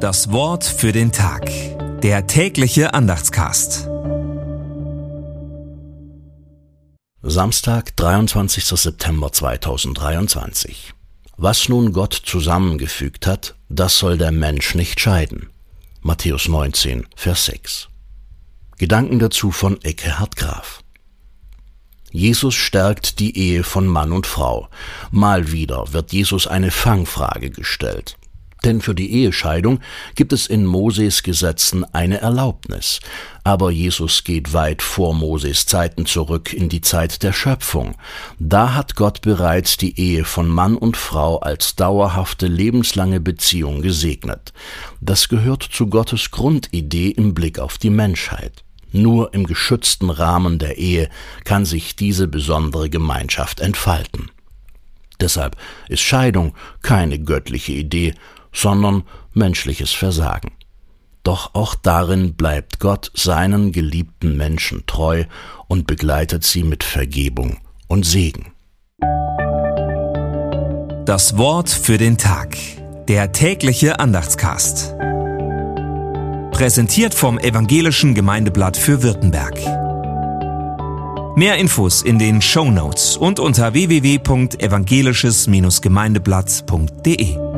Das Wort für den Tag. Der tägliche Andachtscast. Samstag, 23. September 2023. Was nun Gott zusammengefügt hat, das soll der Mensch nicht scheiden. Matthäus 19, Vers 6. Gedanken dazu von Eckehard Graf. Jesus stärkt die Ehe von Mann und Frau. Mal wieder wird Jesus eine Fangfrage gestellt. Denn für die Ehescheidung gibt es in Moses Gesetzen eine Erlaubnis. Aber Jesus geht weit vor Moses Zeiten zurück in die Zeit der Schöpfung. Da hat Gott bereits die Ehe von Mann und Frau als dauerhafte lebenslange Beziehung gesegnet. Das gehört zu Gottes Grundidee im Blick auf die Menschheit. Nur im geschützten Rahmen der Ehe kann sich diese besondere Gemeinschaft entfalten. Deshalb ist Scheidung keine göttliche Idee, sondern menschliches Versagen. Doch auch darin bleibt Gott seinen geliebten Menschen treu und begleitet sie mit Vergebung und Segen. Das Wort für den Tag. Der tägliche Andachtscast. Präsentiert vom Evangelischen Gemeindeblatt für Württemberg. Mehr Infos in den Show Notes und unter www.evangelisches-gemeindeblatt.de.